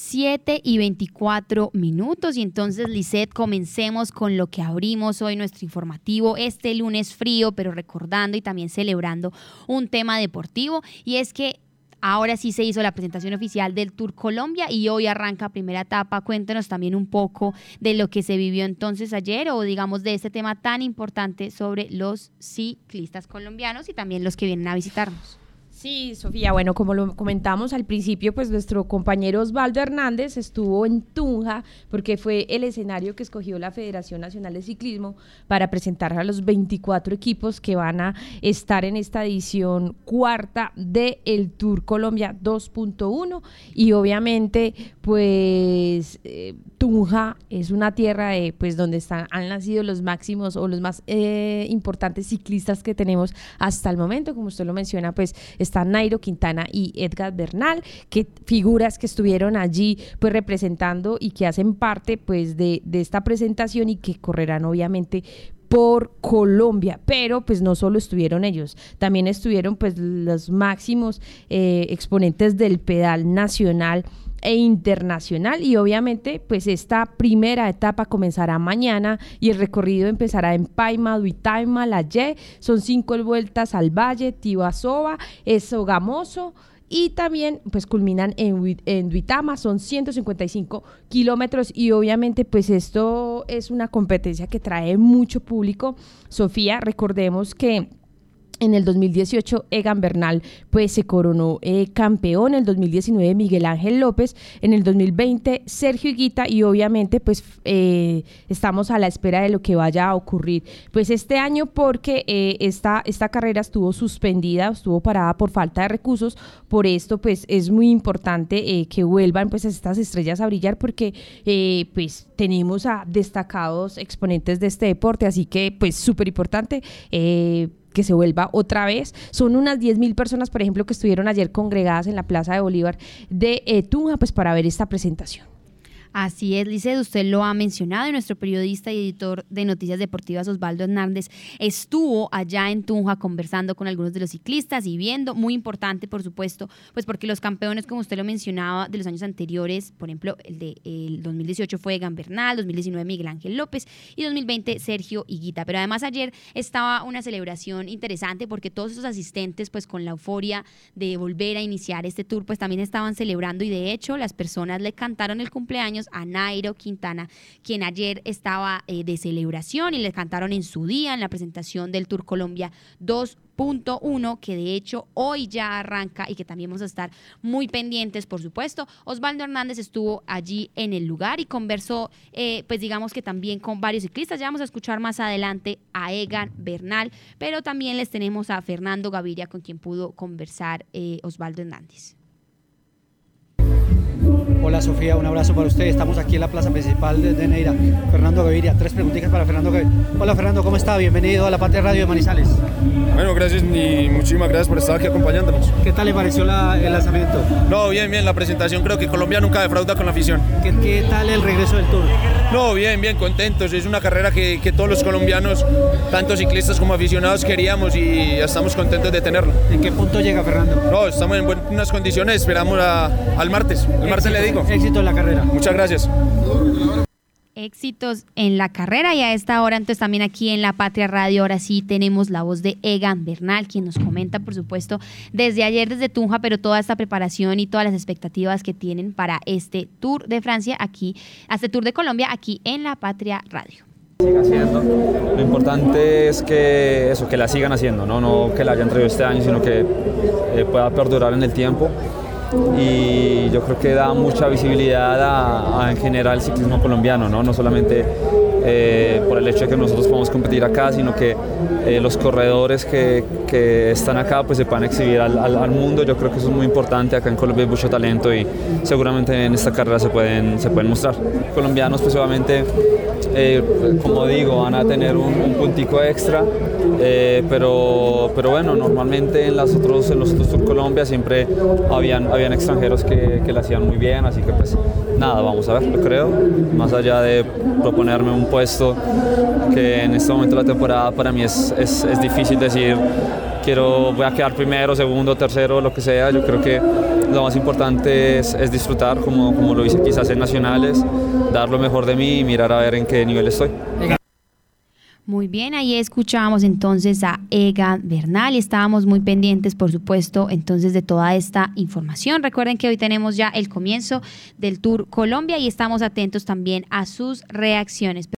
7 y 24 minutos. Y entonces, Lisette, comencemos con lo que abrimos hoy nuestro informativo este lunes frío, pero recordando y también celebrando un tema deportivo. Y es que Ahora sí se hizo la presentación oficial del Tour Colombia y hoy arranca primera etapa. Cuéntenos también un poco de lo que se vivió entonces ayer o digamos de este tema tan importante sobre los ciclistas colombianos y también los que vienen a visitarnos. Sí, Sofía, bueno, como lo comentamos al principio, pues nuestro compañero Osvaldo Hernández estuvo en Tunja porque fue el escenario que escogió la Federación Nacional de Ciclismo para presentar a los 24 equipos que van a estar en esta edición cuarta de el Tour Colombia 2.1 y obviamente pues eh, Tunja es una tierra de, pues donde están, han nacido los máximos o los más eh, importantes ciclistas que tenemos hasta el momento, como usted lo menciona, pues están Nairo Quintana y Edgar Bernal, que figuras que estuvieron allí pues representando y que hacen parte pues de, de esta presentación y que correrán obviamente por Colombia, pero pues no solo estuvieron ellos, también estuvieron pues los máximos eh, exponentes del pedal nacional e internacional y obviamente pues esta primera etapa comenzará mañana y el recorrido empezará en Paima, Duitaima, La son cinco vueltas al Valle, Tibasova, Sogamoso y también pues culminan en Duitama, son 155 kilómetros y obviamente pues esto es una competencia que trae mucho público. Sofía, recordemos que en el 2018, Egan Bernal pues, se coronó eh, campeón. En el 2019, Miguel Ángel López. En el 2020, Sergio Higuita. Y obviamente, pues eh, estamos a la espera de lo que vaya a ocurrir. Pues este año, porque eh, esta, esta carrera estuvo suspendida, estuvo parada por falta de recursos. Por esto, pues es muy importante que vuelvan pues estas estrellas a brillar, porque pues tenemos a destacados exponentes de este deporte. Así que, pues súper importante que se vuelva otra vez. Son unas 10.000 personas, por ejemplo, que estuvieron ayer congregadas en la Plaza de Bolívar de eh, Tunja, pues para ver esta presentación. Así es, Liced, usted lo ha mencionado y nuestro periodista y editor de Noticias Deportivas Osvaldo Hernández estuvo allá en Tunja conversando con algunos de los ciclistas y viendo, muy importante por supuesto, pues porque los campeones, como usted lo mencionaba, de los años anteriores, por ejemplo, el de el 2018 fue Egan Bernal, 2019 Miguel Ángel López y 2020 Sergio Higuita. Pero además ayer estaba una celebración interesante porque todos esos asistentes, pues con la euforia de volver a iniciar este tour, pues también estaban celebrando y de hecho las personas le cantaron el cumpleaños a Nairo Quintana, quien ayer estaba eh, de celebración y le cantaron en su día en la presentación del Tour Colombia 2.1, que de hecho hoy ya arranca y que también vamos a estar muy pendientes, por supuesto. Osvaldo Hernández estuvo allí en el lugar y conversó, eh, pues digamos que también con varios ciclistas. Ya vamos a escuchar más adelante a Egan Bernal, pero también les tenemos a Fernando Gaviria, con quien pudo conversar eh, Osvaldo Hernández. Hola Sofía, un abrazo para usted. Estamos aquí en la plaza principal de, Neira. Fernando Gaviria, tres preguntitas para Fernando Gaviria. Hola Fernando, ¿cómo está? Bienvenido a la Patria Radio de Manizales. Bueno, gracias y muchísimas gracias por estar aquí acompañándonos. ¿Qué tal le pareció el lanzamiento? No, bien, bien, la presentación creo que Colombia nunca defrauda con la afición. ¿Qué, tal el regreso del Tour? No, bien, bien, contentos. Es una carrera que, que todos los colombianos, tanto ciclistas como aficionados, queríamos y estamos contentos de tenerla. ¿En qué punto llega Fernando? No, estamos en buenas condiciones, esperamos al martes. El martes le digo. Éxito en la carrera. Muchas gracias. Éxitos en la carrera y a esta hora entonces también aquí en La Patria Radio ahora sí tenemos la voz de Egan Bernal quien nos comenta por supuesto desde ayer desde Tunja pero toda esta preparación y todas las expectativas que tienen para este Tour de Francia aquí, este Tour de Colombia aquí en La Patria Radio. Lo importante es que eso, que la sigan haciendo, no, no que la hayan traído este año, sino que eh, pueda perdurar en el tiempo y yo creo que da mucha visibilidad en general el ciclismo colombiano, no, no solamente eh, el hecho de que nosotros podamos competir acá, sino que eh, los corredores que, que, están acá pues se puedan exhibir al, al, mundo. Yo creo que eso es muy importante. Acá en Colombia hay mucho talento y seguramente en esta carrera se pueden, se pueden mostrar. Colombianos pues obviamente, eh, como digo, van a tener un, un puntico extra, pero, pero bueno, normalmente en, las otros, en los otros Tour Colombia siempre habían, habían extranjeros que, que la hacían muy bien, así que pues nada, vamos a ver, lo creo, más allá de proponerme un puesto que en este momento de la temporada para mí es, es, es, difícil decir quiero voy a quedar primero, segundo, tercero, lo que sea. Yo creo que lo más importante es, es disfrutar, como, como lo hice quizás en nacionales, dar lo mejor de mí y mirar a ver en qué nivel estoy. Muy bien, ahí escuchábamos entonces a Egan Bernal y estábamos muy pendientes, por supuesto, entonces de toda esta información. Recuerden que hoy tenemos ya el comienzo del Tour Colombia y estamos atentos también a sus reacciones.